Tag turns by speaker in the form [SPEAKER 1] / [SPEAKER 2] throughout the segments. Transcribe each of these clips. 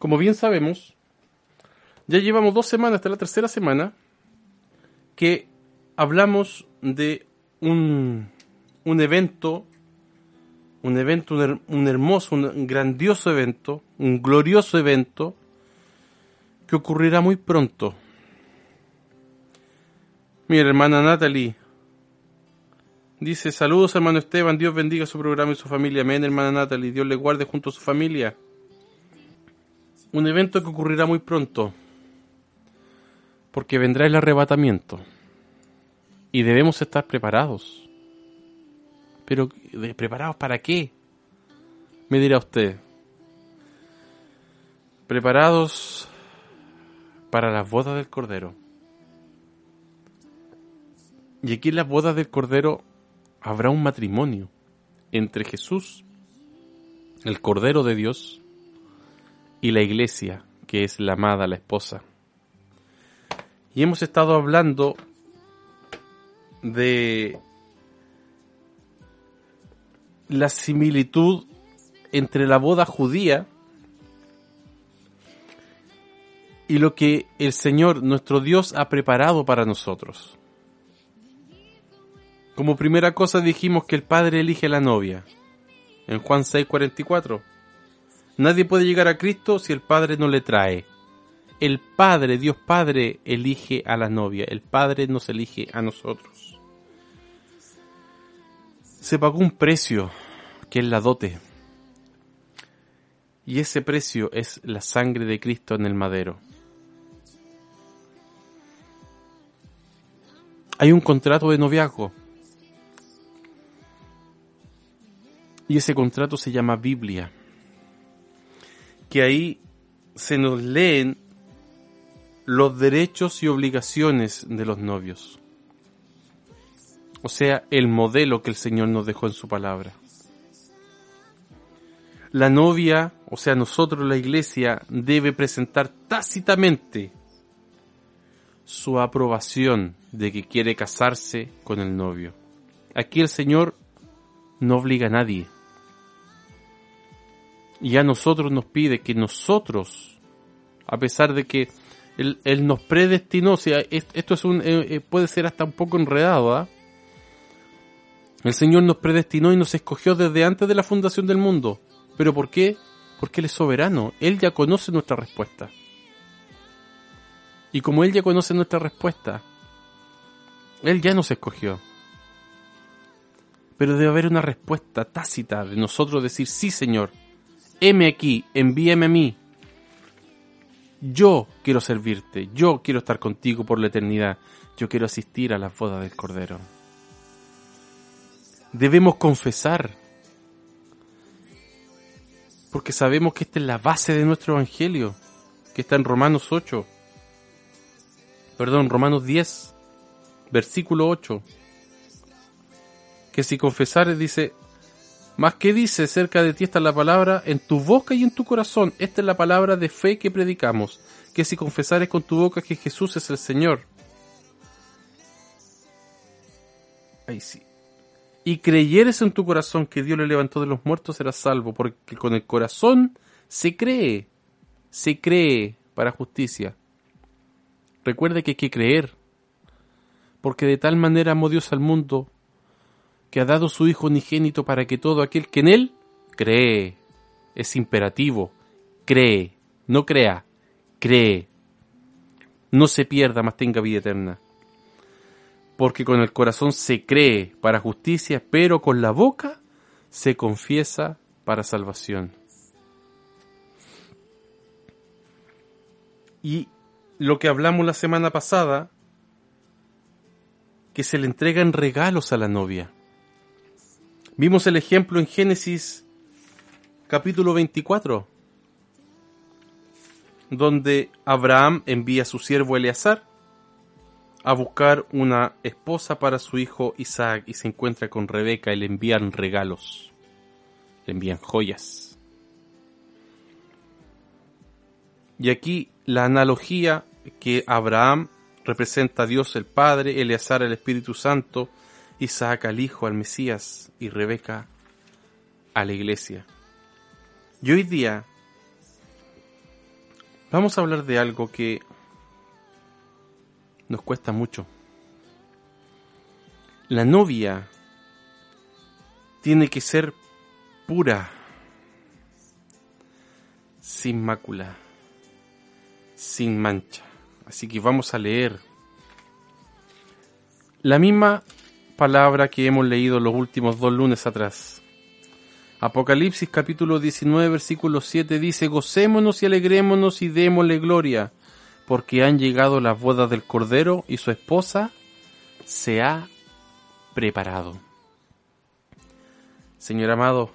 [SPEAKER 1] Como bien sabemos, ya llevamos dos semanas, hasta la tercera semana, que hablamos de un, un evento, un evento, un, un hermoso, un grandioso evento, un glorioso evento, que ocurrirá muy pronto. Mira, hermana Natalie. Dice, saludos hermano Esteban, Dios bendiga su programa y su familia. Amén, hermana Natalie, Dios le guarde junto a su familia. Un evento que ocurrirá muy pronto, porque vendrá el arrebatamiento. Y debemos estar preparados. Pero, ¿preparados para qué? Me dirá usted. Preparados para las bodas del Cordero. Y aquí en las bodas del Cordero habrá un matrimonio entre Jesús, el Cordero de Dios, y la iglesia, que es la amada, la esposa. Y hemos estado hablando de la similitud entre la boda judía y lo que el Señor, nuestro Dios, ha preparado para nosotros. Como primera cosa dijimos que el Padre elige la novia. En Juan 6:44. Nadie puede llegar a Cristo si el Padre no le trae. El Padre, Dios Padre, elige a la novia. El Padre nos elige a nosotros. Se pagó un precio, que es la dote. Y ese precio es la sangre de Cristo en el madero. Hay un contrato de noviazgo. Y ese contrato se llama Biblia. Que ahí se nos leen los derechos y obligaciones de los novios. O sea, el modelo que el Señor nos dejó en su palabra. La novia, o sea, nosotros la iglesia, debe presentar tácitamente su aprobación de que quiere casarse con el novio. Aquí el Señor no obliga a nadie. Y a nosotros nos pide que nosotros, a pesar de que Él, nos predestinó, o sea, esto es un, eh, eh, puede ser hasta un poco enredado, ¿ah? El Señor nos predestinó y nos escogió desde antes de la fundación del mundo. ¿Pero por qué? Porque Él es soberano. Él ya conoce nuestra respuesta. Y como Él ya conoce nuestra respuesta, Él ya nos escogió. Pero debe haber una respuesta tácita de nosotros decir, sí Señor, heme aquí, envíame a mí. Yo quiero servirte, yo quiero estar contigo por la eternidad, yo quiero asistir a las bodas del Cordero debemos confesar. Porque sabemos que esta es la base de nuestro Evangelio, que está en Romanos 8. Perdón, Romanos 10, versículo 8. Que si confesares, dice, más que dice cerca de ti está la palabra en tu boca y en tu corazón. Esta es la palabra de fe que predicamos. Que si confesares con tu boca que Jesús es el Señor. Ahí sí y creyeres en tu corazón que Dios le levantó de los muertos, serás salvo, porque con el corazón se cree, se cree para justicia. Recuerde que hay que creer, porque de tal manera amó Dios al mundo, que ha dado su Hijo unigénito para que todo aquel que en Él cree, es imperativo, cree, no crea, cree, no se pierda, mas tenga vida eterna porque con el corazón se cree para justicia, pero con la boca se confiesa para salvación. Y lo que hablamos la semana pasada, que se le entregan regalos a la novia. Vimos el ejemplo en Génesis capítulo 24. donde Abraham envía a su siervo Eleazar a buscar una esposa para su hijo Isaac y se encuentra con Rebeca y le envían regalos, le envían joyas. Y aquí la analogía que Abraham representa a Dios el Padre, Eleazar el Espíritu Santo, Isaac al Hijo, al Mesías y Rebeca a la iglesia. Y hoy día vamos a hablar de algo que nos cuesta mucho. La novia tiene que ser pura, sin mácula, sin mancha. Así que vamos a leer la misma palabra que hemos leído los últimos dos lunes atrás. Apocalipsis capítulo 19 versículo 7 dice, Gocémonos y alegrémonos y démosle gloria, porque han llegado las bodas del Cordero y su esposa se ha preparado. Señor amado,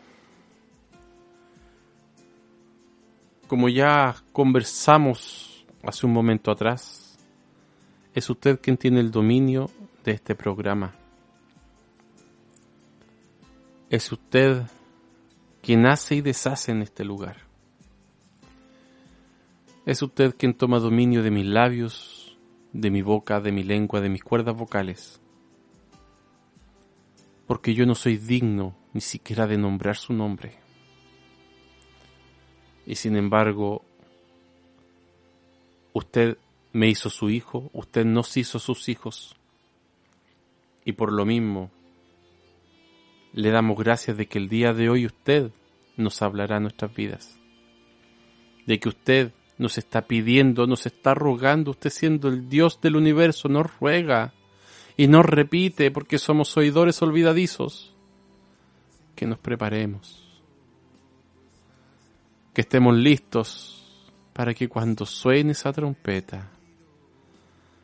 [SPEAKER 1] como ya conversamos hace un momento atrás, es usted quien tiene el dominio de este programa. Es usted quien hace y deshace en este lugar. Es usted quien toma dominio de mis labios, de mi boca, de mi lengua, de mis cuerdas vocales. Porque yo no soy digno ni siquiera de nombrar su nombre. Y sin embargo, usted me hizo su hijo, usted nos hizo sus hijos. Y por lo mismo, le damos gracias de que el día de hoy usted nos hablará nuestras vidas. De que usted nos está pidiendo, nos está rogando, usted siendo el Dios del universo, nos ruega y nos repite porque somos oidores olvidadizos, que nos preparemos, que estemos listos para que cuando suene esa trompeta,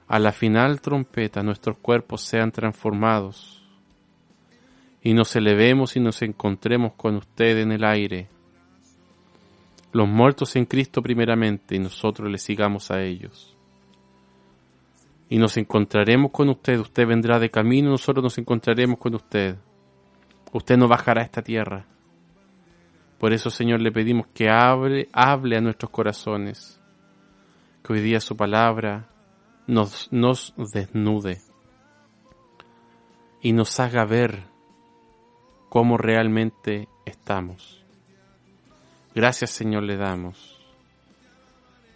[SPEAKER 1] a la final trompeta nuestros cuerpos sean transformados y nos elevemos y nos encontremos con usted en el aire. Los muertos en Cristo primeramente y nosotros le sigamos a ellos. Y nos encontraremos con usted, usted vendrá de camino, nosotros nos encontraremos con usted. Usted no bajará a esta tierra. Por eso, Señor, le pedimos que hable, hable a nuestros corazones, que hoy día su palabra nos, nos desnude y nos haga ver cómo realmente estamos. Gracias Señor le damos.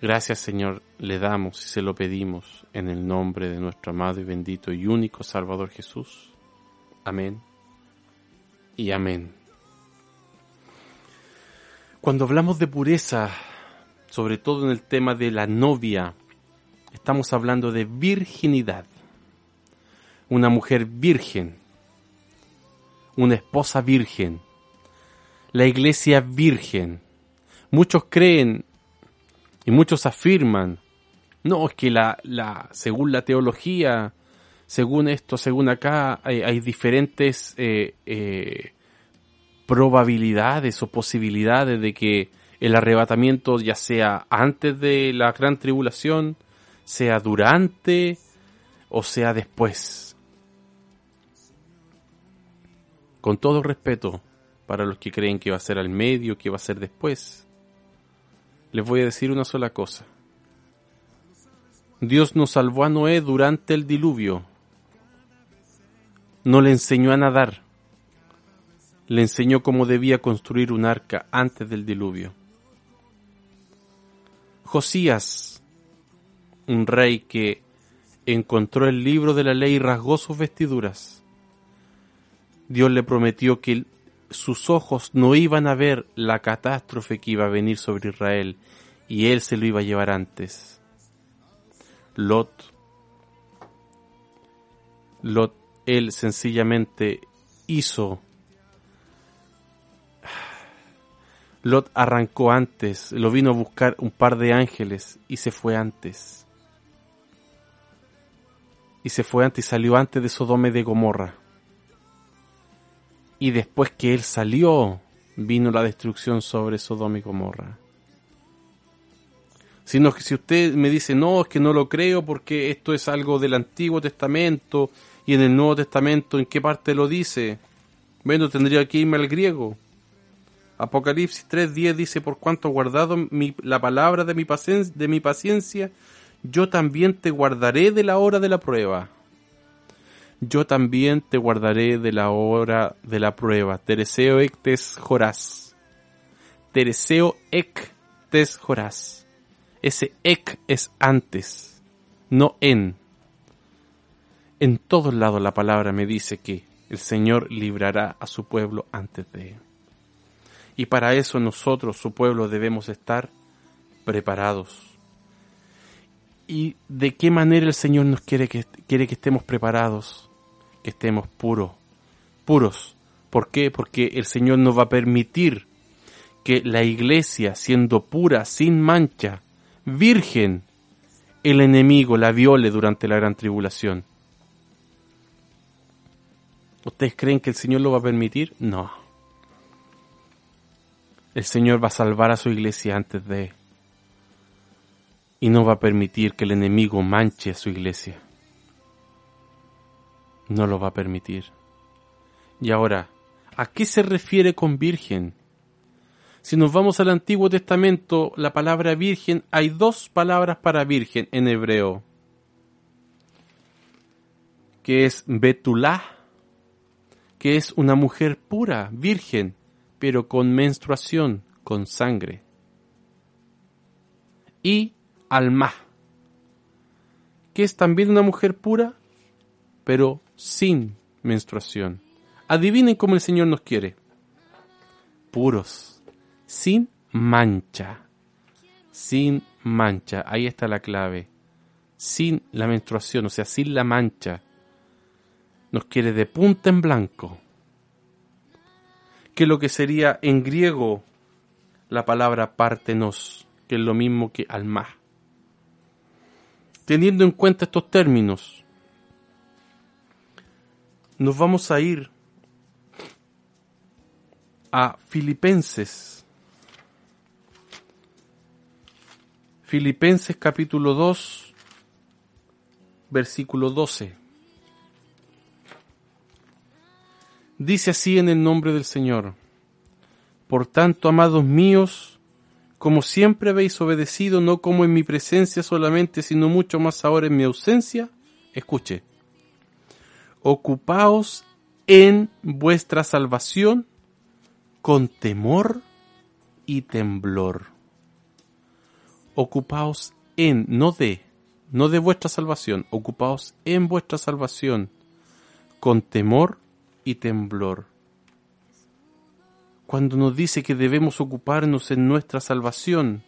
[SPEAKER 1] Gracias Señor le damos y se lo pedimos en el nombre de nuestro amado y bendito y único Salvador Jesús. Amén y amén. Cuando hablamos de pureza, sobre todo en el tema de la novia, estamos hablando de virginidad. Una mujer virgen una esposa virgen, la iglesia virgen. Muchos creen y muchos afirman, no, es que la, la, según la teología, según esto, según acá, hay, diferentes eh, eh, probabilidades o posibilidades de que el arrebatamiento ya sea antes de la gran tribulación, sea durante o sea después. Con todo respeto para los que creen que va a ser al medio, que va a ser después, les voy a decir una sola cosa. Dios nos salvó a Noé durante el diluvio. No le enseñó a nadar. Le enseñó cómo debía construir un arca antes del diluvio. Josías, un rey que encontró el libro de la ley y rasgó sus vestiduras, Dios le prometió que sus ojos no iban a ver la catástrofe que iba a venir sobre Israel y él se lo iba a llevar antes. Lot, Lot, él sencillamente hizo. Lot arrancó antes, lo vino a buscar un par de ángeles y se fue antes. Y se fue antes y salió antes de Sodome de Gomorra. Y después que él salió, vino la destrucción sobre Sodoma y Gomorra. Sino que si usted me dice, no, es que no lo creo porque esto es algo del Antiguo Testamento y en el Nuevo Testamento, ¿en qué parte lo dice? Bueno, tendría que irme al griego. Apocalipsis 3.10 dice, por cuanto guardado la palabra de mi, de mi paciencia, yo también te guardaré de la hora de la prueba. Yo también te guardaré de la hora de la prueba. Tereseo ectes jorás. Tereseo ectes jorás. Ese ec es antes, no en. En todos lados la palabra me dice que el Señor librará a su pueblo antes de él. Y para eso nosotros, su pueblo, debemos estar preparados. ¿Y de qué manera el Señor nos quiere que, quiere que estemos preparados? Que estemos puros, puros. ¿Por qué? Porque el Señor nos va a permitir que la iglesia, siendo pura, sin mancha, virgen, el enemigo la viole durante la gran tribulación. ¿Ustedes creen que el Señor lo va a permitir? No. El Señor va a salvar a su iglesia antes de... Y no va a permitir que el enemigo manche a su iglesia. No lo va a permitir. Y ahora, ¿a qué se refiere con virgen? Si nos vamos al Antiguo Testamento, la palabra virgen, hay dos palabras para virgen en hebreo, que es Betulá que es una mujer pura, virgen, pero con menstruación, con sangre. Y Alma, que es también una mujer pura, pero sin menstruación. Adivinen cómo el Señor nos quiere. Puros, sin mancha, sin mancha, ahí está la clave. Sin la menstruación, o sea, sin la mancha nos quiere de punta en blanco, que lo que sería en griego la palabra partenos, que es lo mismo que alma. Teniendo en cuenta estos términos, nos vamos a ir a Filipenses. Filipenses capítulo 2, versículo 12. Dice así en el nombre del Señor. Por tanto, amados míos, como siempre habéis obedecido, no como en mi presencia solamente, sino mucho más ahora en mi ausencia, escuche, ocupaos en vuestra salvación con temor y temblor. Ocupaos en, no de, no de vuestra salvación, ocupaos en vuestra salvación con temor y temblor. Cuando nos dice que debemos ocuparnos en nuestra salvación,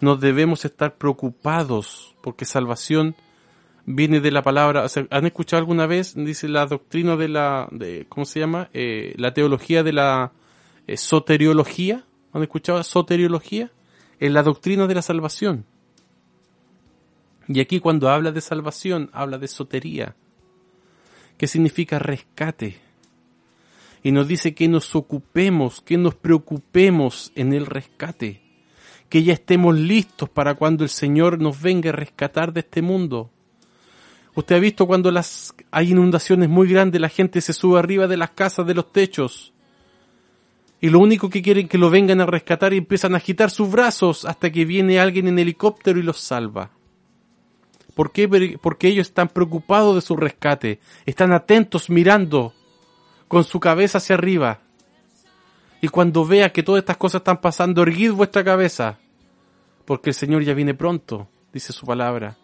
[SPEAKER 1] nos debemos estar preocupados, porque salvación viene de la palabra, ¿han escuchado alguna vez? Dice la doctrina de la, de, ¿cómo se llama? Eh, la teología de la eh, soteriología. ¿Han escuchado soteriología? Es la doctrina de la salvación. Y aquí cuando habla de salvación, habla de sotería que significa rescate. Y nos dice que nos ocupemos, que nos preocupemos en el rescate, que ya estemos listos para cuando el Señor nos venga a rescatar de este mundo. Usted ha visto cuando las hay inundaciones muy grandes, la gente se sube arriba de las casas, de los techos. Y lo único que quieren que lo vengan a rescatar y empiezan a agitar sus brazos hasta que viene alguien en helicóptero y los salva. ¿Por qué? Porque ellos están preocupados de su rescate, están atentos mirando con su cabeza hacia arriba. Y cuando vea que todas estas cosas están pasando, erguid vuestra cabeza, porque el Señor ya viene pronto, dice su palabra.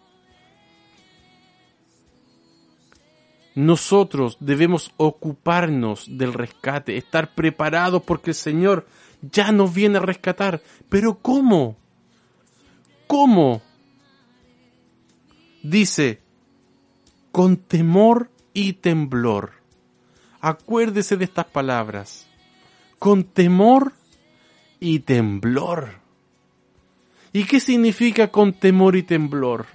[SPEAKER 1] Nosotros debemos ocuparnos del rescate, estar preparados porque el Señor ya nos viene a rescatar. Pero ¿cómo? ¿Cómo? dice, con temor y temblor. Acuérdese de estas palabras. Con temor y temblor. ¿Y qué significa con temor y temblor?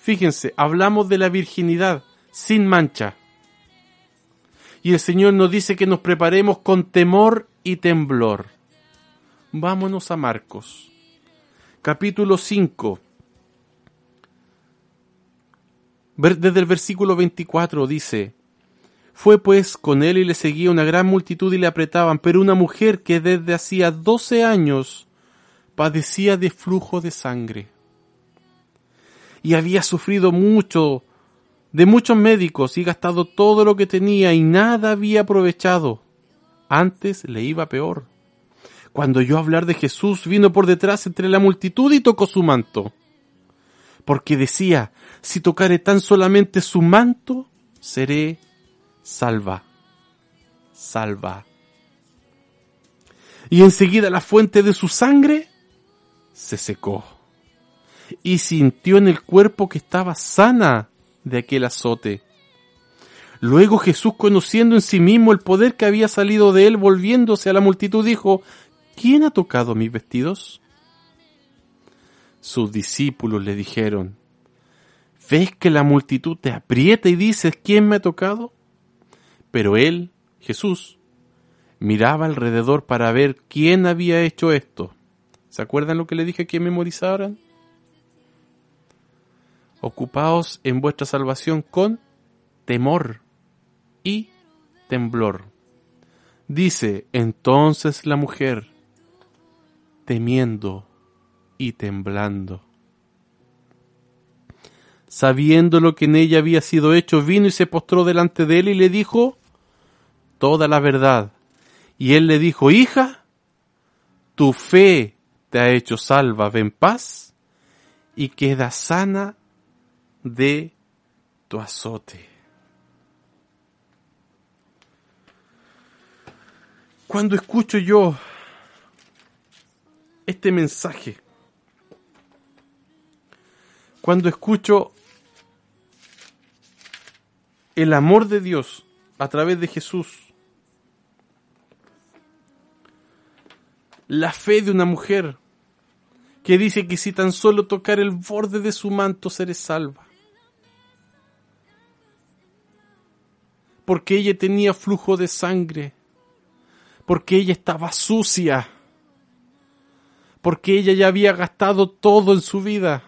[SPEAKER 1] Fíjense, hablamos de la virginidad sin mancha. Y el Señor nos dice que nos preparemos con temor y temblor. Vámonos a Marcos, capítulo 5. Desde el versículo 24 dice, Fue pues con él y le seguía una gran multitud y le apretaban, pero una mujer que desde hacía doce años padecía de flujo de sangre y había sufrido mucho de muchos médicos y gastado todo lo que tenía y nada había aprovechado. Antes le iba peor. Cuando oyó hablar de Jesús, vino por detrás entre la multitud y tocó su manto. Porque decía, si tocare tan solamente su manto, seré salva. Salva. Y enseguida la fuente de su sangre se secó y sintió en el cuerpo que estaba sana de aquel azote. Luego Jesús, conociendo en sí mismo el poder que había salido de él, volviéndose a la multitud, dijo, ¿quién ha tocado mis vestidos? Sus discípulos le dijeron, ¿ves que la multitud te aprieta y dices, ¿quién me ha tocado? Pero él, Jesús, miraba alrededor para ver quién había hecho esto. ¿Se acuerdan lo que le dije que memorizaran? ocupaos en vuestra salvación con temor y temblor. Dice entonces la mujer, temiendo y temblando. Sabiendo lo que en ella había sido hecho, vino y se postró delante de él y le dijo toda la verdad. Y él le dijo, hija, tu fe te ha hecho salva, ven paz y queda sana de tu azote. Cuando escucho yo este mensaje, cuando escucho el amor de Dios a través de Jesús, la fe de una mujer que dice que si tan solo tocar el borde de su manto seré salva. porque ella tenía flujo de sangre, porque ella estaba sucia, porque ella ya había gastado todo en su vida,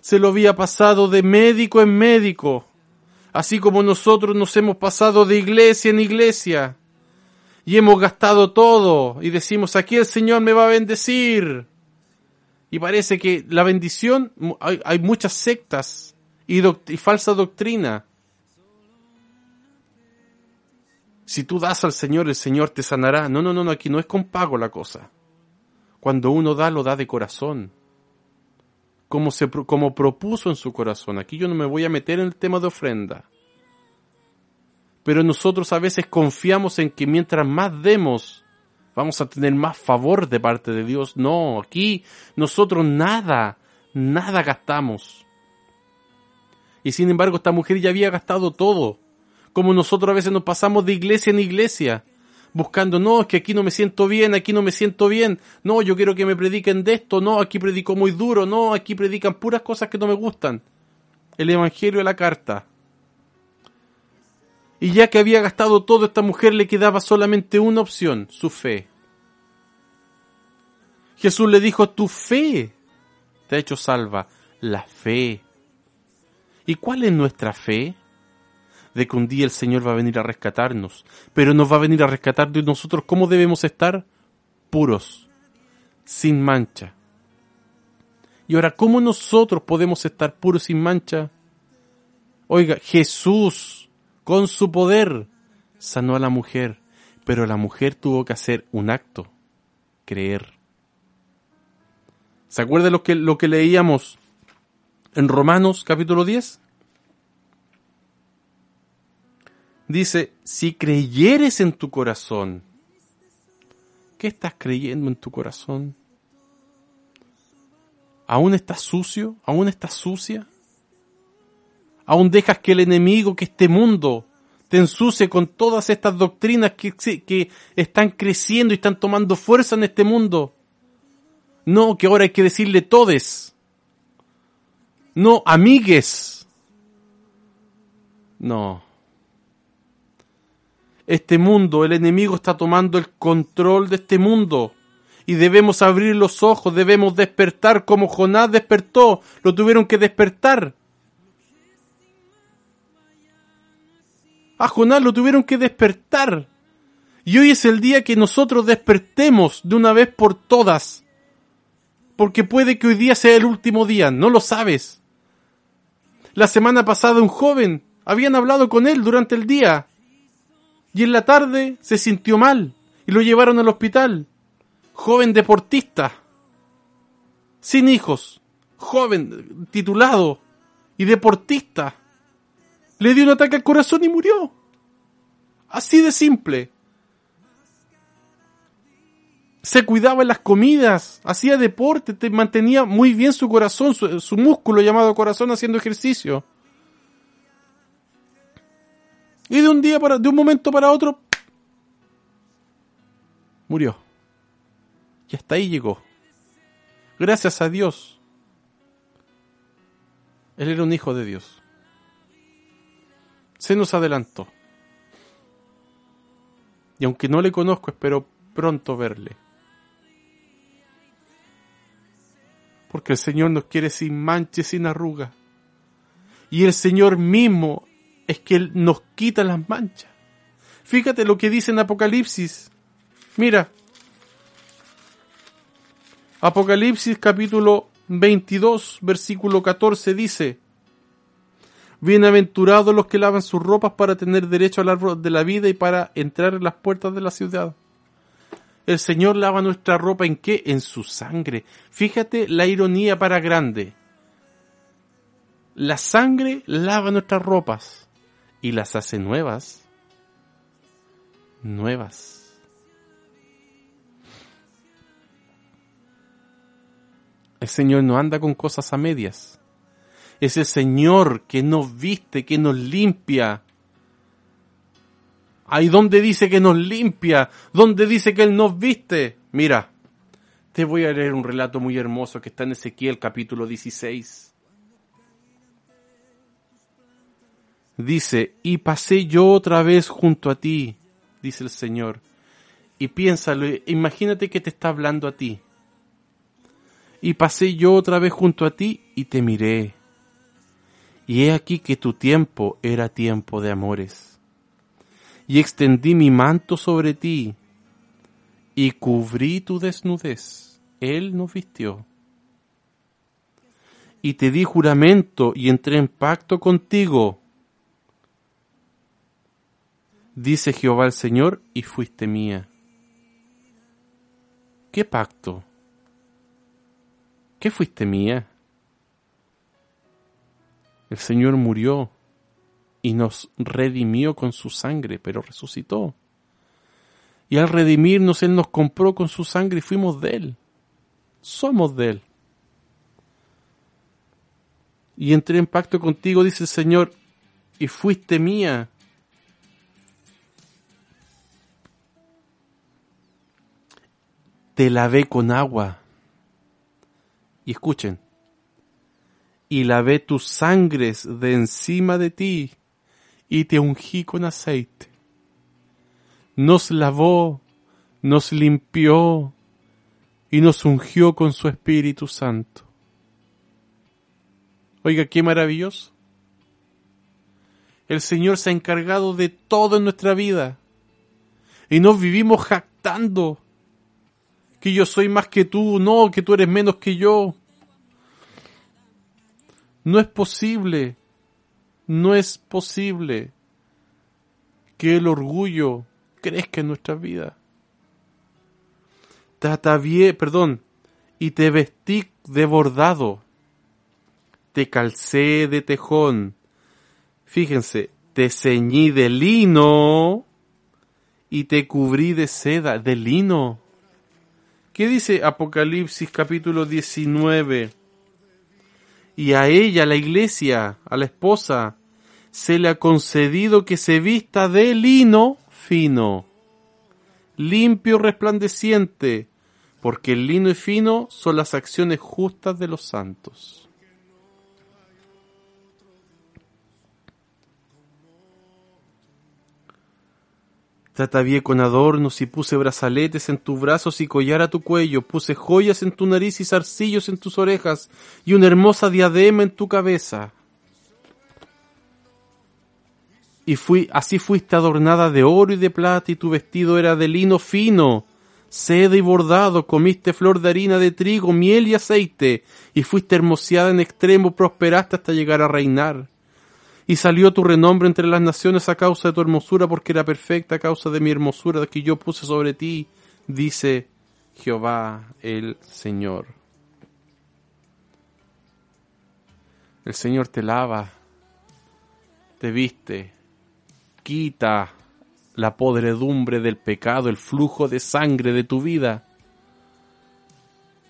[SPEAKER 1] se lo había pasado de médico en médico, así como nosotros nos hemos pasado de iglesia en iglesia, y hemos gastado todo, y decimos, aquí el Señor me va a bendecir. Y parece que la bendición, hay, muchas sectas y, y falsa doctrina si tú das al Señor, el Señor te sanará. No, no, no, no, aquí no es con pago la cosa. Cuando uno da, lo da de corazón. Como, se, como propuso en su corazón. Aquí yo no me voy a meter en el tema de ofrenda. Pero nosotros a veces confiamos en que mientras más demos, vamos a tener más favor de parte de Dios. No, aquí nosotros nada, nada gastamos. Y sin embargo esta mujer ya había gastado todo como nosotros a veces nos pasamos de iglesia en iglesia, buscando, no, es que aquí no me siento bien, aquí no me siento bien, no, yo quiero que me prediquen de esto, no, aquí predico muy duro, no, aquí predican puras cosas que no me gustan. El Evangelio de la carta. Y ya que había gastado todo, esta mujer le quedaba solamente una opción, su fe. Jesús le dijo, tu fe te ha hecho salva, la fe. ¿Y cuál es nuestra fe? De que un día el Señor va a venir a rescatarnos, pero nos va a venir a rescatar de nosotros cómo debemos estar puros, sin mancha. Y ahora, ¿cómo nosotros podemos estar puros sin mancha? Oiga, Jesús, con su poder, sanó a la mujer, pero la mujer tuvo que hacer un acto, creer. ¿Se acuerda lo que, lo que leíamos en Romanos capítulo 10? Dice, si creyeres en tu corazón, ¿qué estás creyendo en tu corazón? ¿Aún estás sucio? ¿Aún estás sucia? ¿Aún dejas que el enemigo, que este mundo, te ensucie con todas estas doctrinas que, que están creciendo y están tomando fuerza en este mundo? No, que ahora hay que decirle todes. No, amigues. No este mundo, el enemigo está tomando el control de este mundo. Y debemos abrir los ojos, debemos despertar como Jonás despertó, lo tuvieron que despertar. A Jonás lo tuvieron que despertar. Y hoy es el día que nosotros despertemos de una vez por todas. Porque puede que hoy día sea el último día, no lo sabes. La semana pasada un joven, habían hablado con él durante el día. Y en la tarde se sintió mal y lo llevaron al hospital. Joven deportista, sin hijos, joven titulado y deportista. Le dio un ataque al corazón y murió. Así de simple se cuidaba en las comidas, hacía deporte, te mantenía muy bien su corazón, su, músculo llamado corazón haciendo ejercicio. Y de un día para, de un momento para otro, murió. Y hasta ahí llegó. Gracias a Dios. Él era un hijo de Dios. Se nos adelantó. Y aunque no le conozco, espero pronto verle. Porque el Señor nos quiere sin mancha sin arruga. Y el Señor mismo es que Él nos quita las manchas. Fíjate lo que dice en Apocalipsis. Mira. Apocalipsis capítulo 22, versículo 14 dice, Bienaventurados los que lavan sus ropas para tener derecho al árbol de la vida y para entrar en las puertas de la ciudad. El Señor lava nuestra ropa en qué? En su sangre. Fíjate la ironía para grande. La sangre lava nuestras ropas y las hace nuevas. Nuevas. El Señor no anda con cosas a medias. Es el Señor que nos viste, que nos limpia, Ahí donde dice que nos limpia, donde dice que Él nos viste. Mira, te voy a leer un relato muy hermoso que está en Ezequiel capítulo 16. Dice, y pasé yo otra vez junto a ti, dice el Señor. Y piénsalo, imagínate que te está hablando a ti. Y pasé yo otra vez junto a ti y te miré. Y he aquí que tu tiempo era tiempo de amores y extendí mi manto sobre ti y cubrí tu desnudez. Él nos vistió. Y te di juramento y entré en pacto contigo. Dice Jehová el Señor, y fuiste mía. ¿Qué pacto? ¿Qué fuiste mía? El Señor murió y nos redimió con su sangre, pero resucitó. Y al redimirnos, Él nos compró con su sangre y fuimos de Él. Somos de Él. Y entré en pacto contigo, dice el Señor, y fuiste mía. Te lavé con agua. Y escuchen, y lavé tus sangres de encima de ti y te ungí con aceite. Nos lavó, nos limpió y nos ungió con su Espíritu Santo. Oiga, qué maravilloso. El Señor se ha encargado de todo en nuestra vida y nos vivimos jactando que yo soy más que tú, no, que tú eres menos que yo. No es posible no es posible que el orgullo crezca en nuestra vida. Te perdón, y te vestí de bordado. Te calcé de tejón. Fíjense, te ceñí de lino y te cubrí de seda, de lino. ¿Qué dice Apocalipsis capítulo 19? Y a ella, a la iglesia, a la esposa, se le ha concedido que se vista de lino fino, limpio resplandeciente, porque el lino y fino son las acciones justas de los santos. Te atavié con adornos y puse brazaletes en tus brazos y collar a tu cuello, puse joyas en tu nariz y zarcillos en tus orejas y una hermosa diadema en tu cabeza. Y fui, así fuiste adornada de oro y de plata y tu vestido era de lino fino, seda y bordado, comiste flor de harina de trigo, miel y aceite, y fuiste hermoseada en extremo, prosperaste hasta llegar a reinar y salió tu renombre entre las naciones a causa de tu hermosura, porque era perfecta a causa de mi hermosura que yo puse sobre ti, dice Jehová el Señor. El Señor te lava, te viste, quita la podredumbre del pecado, el flujo de sangre de tu vida.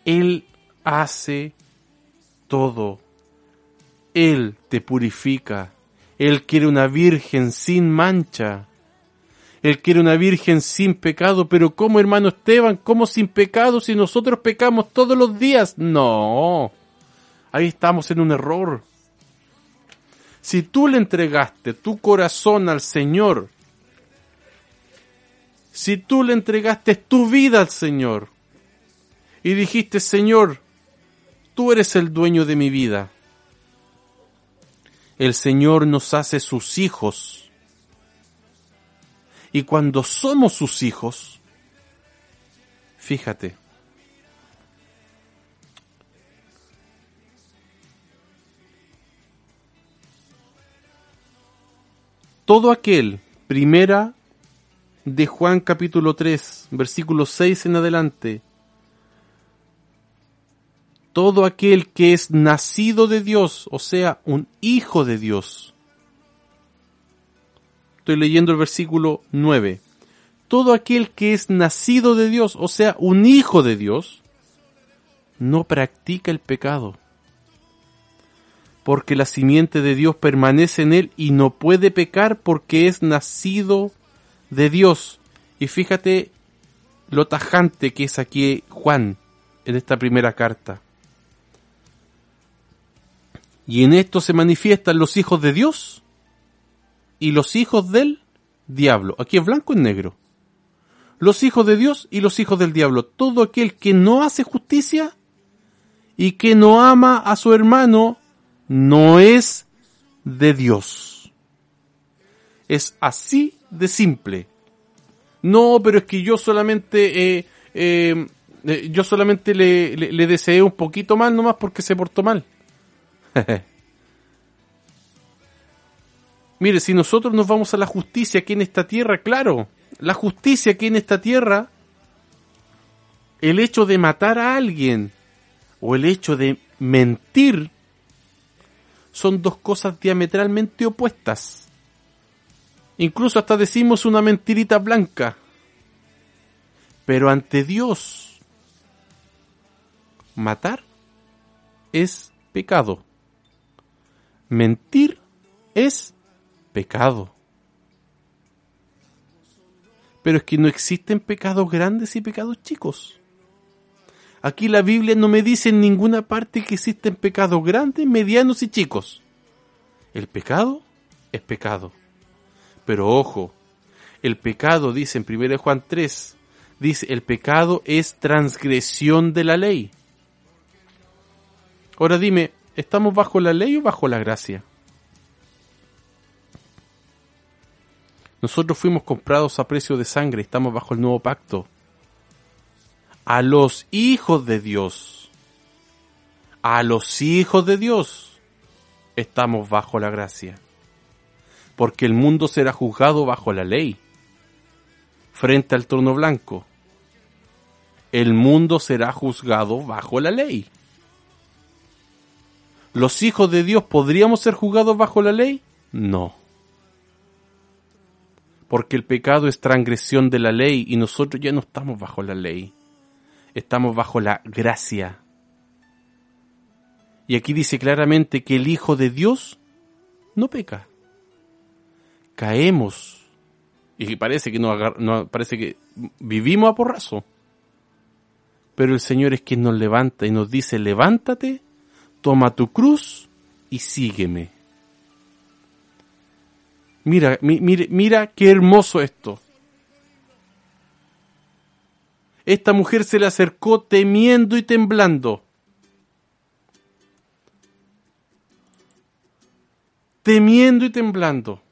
[SPEAKER 1] Él hace todo. Él te purifica. Él quiere una virgen sin mancha. Él quiere una virgen sin pecado, pero ¿cómo, hermano Esteban? ¿Cómo sin pecado si nosotros pecamos todos los días? No. Ahí estamos en un error. Si tú le entregaste tu corazón al Señor, si tú le entregaste tu vida al Señor y dijiste, Señor, tú eres el dueño de mi vida, el Señor nos hace sus hijos. Y cuando somos sus hijos, fíjate, todo aquel, primera de Juan capítulo 3, versículo 6 en adelante, todo aquel que es nacido de Dios, o sea, un hijo de Dios. Estoy leyendo el versículo 9. Todo aquel que es nacido de Dios, o sea, un hijo de Dios, no practica el pecado. Porque la simiente de Dios permanece en él y no puede pecar porque es nacido de Dios. Y fíjate lo tajante que es aquí Juan en esta primera carta. Y en esto se manifiestan los hijos de Dios y los hijos del diablo. Aquí es blanco y negro. Los hijos de Dios y los hijos del diablo. Todo aquel que no hace justicia y que no ama a su hermano no es de Dios. Es así de simple. No, pero es que yo solamente, eh, eh, eh, yo solamente le, le, deseé un poquito mal nomás porque se portó mal. Mire, si nosotros nos vamos a la justicia aquí en esta tierra, claro, la justicia aquí en esta tierra, el hecho de matar a alguien o el hecho de mentir son dos cosas diametralmente opuestas. Incluso hasta decimos una mentirita blanca. Pero ante Dios, matar es pecado. Mentir es pecado. Pero es que no existen pecados grandes y pecados chicos. Aquí la Biblia no me dice en ninguna parte que existen pecados grandes, medianos y chicos. El pecado es pecado. Pero ojo, el pecado, dice en 1 Juan 3, dice, el pecado es transgresión de la ley. Ahora dime, ¿Estamos bajo la ley o bajo la gracia? Nosotros fuimos comprados a precio de sangre, estamos bajo el nuevo pacto. A los hijos de Dios, a los hijos de Dios, estamos bajo la gracia. Porque el mundo será juzgado bajo la ley, frente al trono blanco. El mundo será juzgado bajo la ley. ¿Los hijos de Dios podríamos ser juzgados bajo la ley? No. Porque el pecado es transgresión de la ley y nosotros ya no estamos bajo la ley. Estamos bajo la gracia. Y aquí dice claramente que el Hijo de Dios no peca. Caemos. Y parece que no, parece que vivimos a porrazo. Pero el Señor es quien nos levanta y nos dice, levántate toma tu cruz y sígueme. Mira, mira, mira qué hermoso esto. esta mujer se le acercó temiendo y temblando. Temiendo y temblando.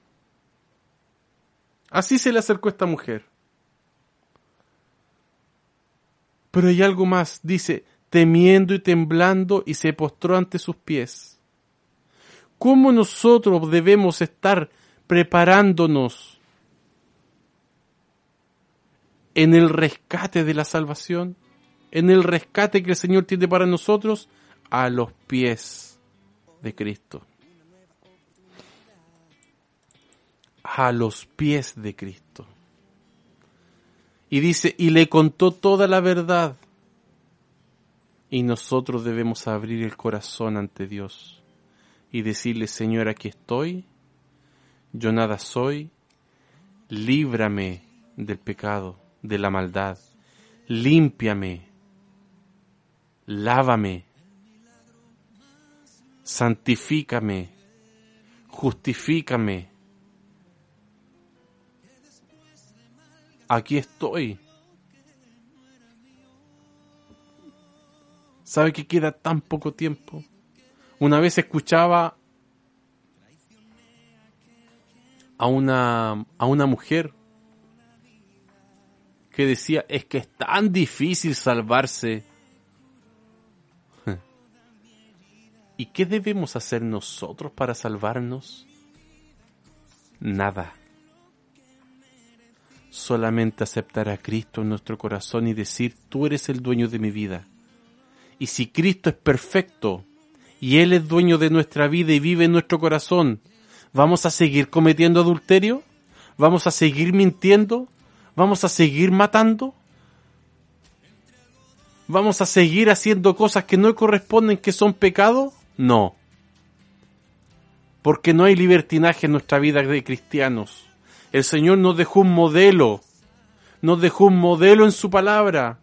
[SPEAKER 1] Así se le acercó esta mujer. Pero hay algo más, dice, temiendo y temblando y se postró ante sus pies. ¿Cómo nosotros debemos estar preparándonos en el rescate de la salvación? En el rescate que el Señor tiene para nosotros a los pies de Cristo. A los pies de Cristo. Y dice, y le contó toda la verdad. Y nosotros debemos abrir el corazón ante Dios y decirle, Señor, aquí estoy, yo nada soy, líbrame del pecado, de la maldad, límpiame, lávame, santifícame, justifícame. Aquí estoy. ¿Sabe que queda tan poco tiempo? Una vez escuchaba a una, a una mujer que decía, es que es tan difícil salvarse. ¿Y qué debemos hacer nosotros para salvarnos? Nada. Solamente aceptar a Cristo en nuestro corazón y decir, tú eres el dueño de mi vida. Y si Cristo es perfecto, y Él es dueño de nuestra vida y vive en nuestro corazón, ¿vamos a seguir cometiendo adulterio? ¿Vamos a seguir mintiendo? ¿Vamos a seguir matando? ¿Vamos a seguir haciendo cosas que no corresponden, que son pecado? No. Porque no hay libertinaje en nuestra vida de cristianos. El Señor nos dejó un modelo. Nos dejó un modelo en su palabra.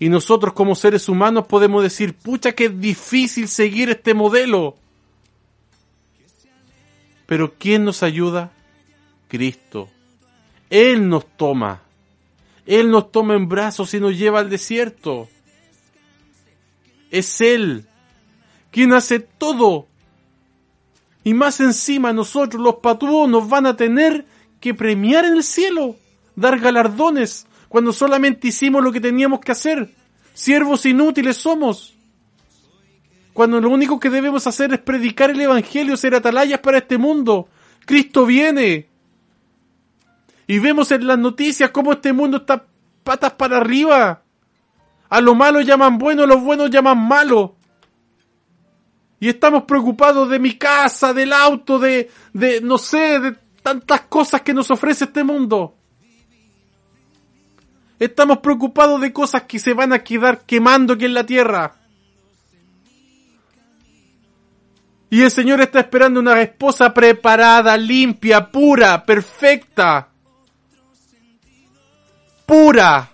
[SPEAKER 1] Y nosotros como seres humanos podemos decir, pucha que es difícil seguir este modelo. Pero ¿quién nos ayuda? Cristo. Él nos toma. Él nos toma en brazos y nos lleva al desierto. Es Él quien hace todo. Y más encima nosotros los patúos nos van a tener que premiar en el cielo, dar galardones, cuando solamente hicimos lo que teníamos que hacer. Siervos inútiles somos. Cuando lo único que debemos hacer es predicar el Evangelio, ser atalayas para este mundo. Cristo viene. Y vemos en las noticias cómo este mundo está patas para arriba. A lo malo llaman bueno, a los buenos llaman malo. Y estamos preocupados de mi casa, del auto, de, de, no sé, de tantas cosas que nos ofrece este mundo. Estamos preocupados de cosas que se van a quedar quemando aquí en la tierra. Y el Señor está esperando una esposa preparada, limpia, pura, perfecta. Pura.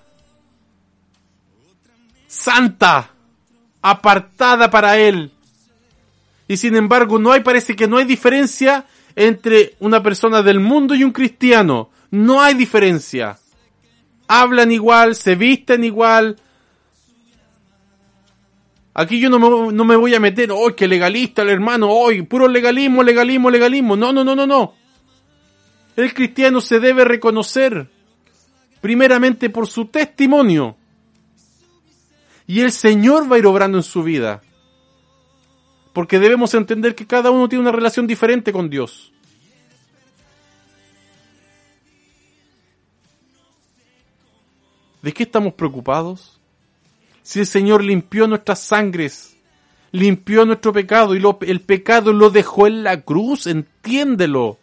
[SPEAKER 1] Santa. Apartada para Él. Y sin embargo, no hay, parece que no hay diferencia entre una persona del mundo y un cristiano. No hay diferencia hablan igual, se visten igual. Aquí yo no me, no me voy a meter, hoy que legalista el hermano, hoy puro legalismo, legalismo, legalismo. No, no, no, no, no. El cristiano se debe reconocer primeramente por su testimonio. Y el Señor va a ir obrando en su vida. Porque debemos entender que cada uno tiene una relación diferente con Dios. ¿De qué estamos preocupados? Si el Señor limpió nuestras sangres, limpió nuestro pecado y el pecado lo dejó en la cruz, entiéndelo.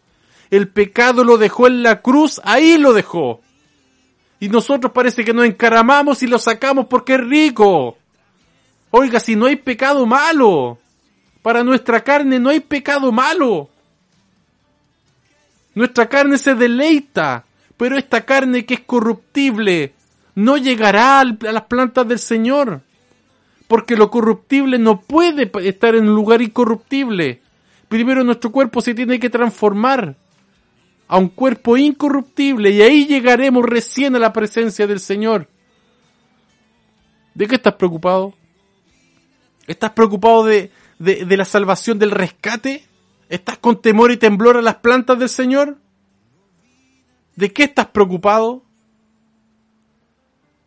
[SPEAKER 1] El pecado lo dejó en la cruz, ahí lo dejó. Y nosotros parece que nos encaramamos y lo sacamos porque es rico. Oiga, si no hay pecado malo, para nuestra carne no hay pecado malo. Nuestra carne se deleita, pero esta carne que es corruptible, no llegará a las plantas del Señor. Porque lo corruptible no puede estar en un lugar incorruptible. Primero nuestro cuerpo se tiene que transformar. a un cuerpo incorruptible y ahí llegaremos recién a la presencia del Señor. ¿De qué estás preocupado? ¿Estás preocupado de, de, la salvación del rescate? ¿Estás con temor y temblor a las plantas del Señor? ¿De qué estás preocupado?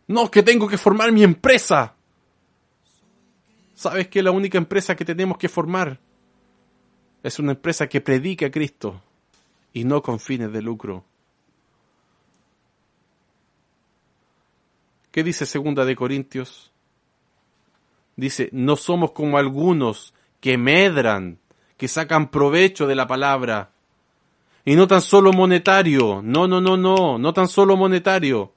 [SPEAKER 1] No, que tengo que formar mi empresa. ¿Sabes que la única empresa que tenemos que formar es una empresa que predica a Cristo y no con fines de lucro? ¿Qué dice segunda de Corintios? Dice, no somos como algunos que medran, que sacan provecho de la palabra. Y no tan solo monetario, no, no, no, no, no tan solo monetario,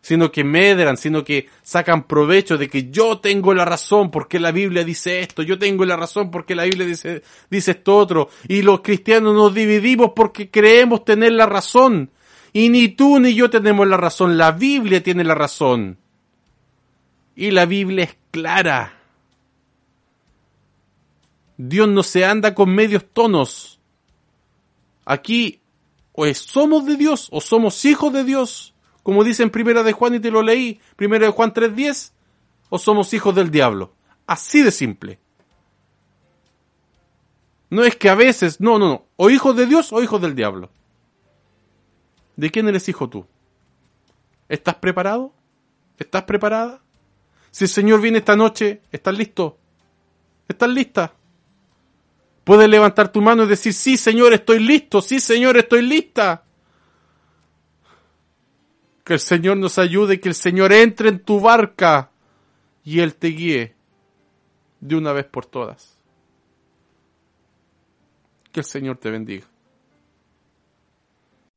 [SPEAKER 1] sino que medran, sino que sacan provecho de que yo tengo la razón porque la Biblia dice esto, yo tengo la razón porque la Biblia dice, dice esto otro, y los cristianos nos dividimos porque creemos tener la razón, y ni tú ni yo tenemos la razón, la Biblia tiene la razón. Y la Biblia es clara. Dios no se anda con medios tonos. Aquí o somos de Dios o somos hijos de Dios, como dice en Primera de Juan y te lo leí, Primera de Juan 3:10, o somos hijos del diablo. Así de simple. No es que a veces, no, no, no, o hijos de Dios o hijos del diablo. ¿De quién eres hijo tú? ¿Estás preparado? ¿Estás preparada? Si el Señor viene esta noche, ¿estás listo? ¿Estás lista? Puedes levantar tu mano y decir, sí Señor, estoy listo, sí Señor, estoy lista. Que el Señor nos ayude, que el Señor entre en tu barca y Él te guíe de una vez por todas. Que el Señor te bendiga.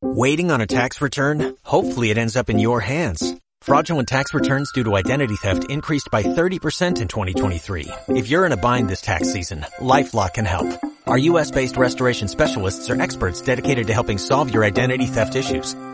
[SPEAKER 2] Waiting on a tax return? Hopefully it ends up in your hands. Fraudulent tax returns due to identity theft increased by 30% in 2023. If you're in a bind this tax season, LifeLock can help. Our US-based restoration specialists are experts dedicated to helping solve your identity theft issues.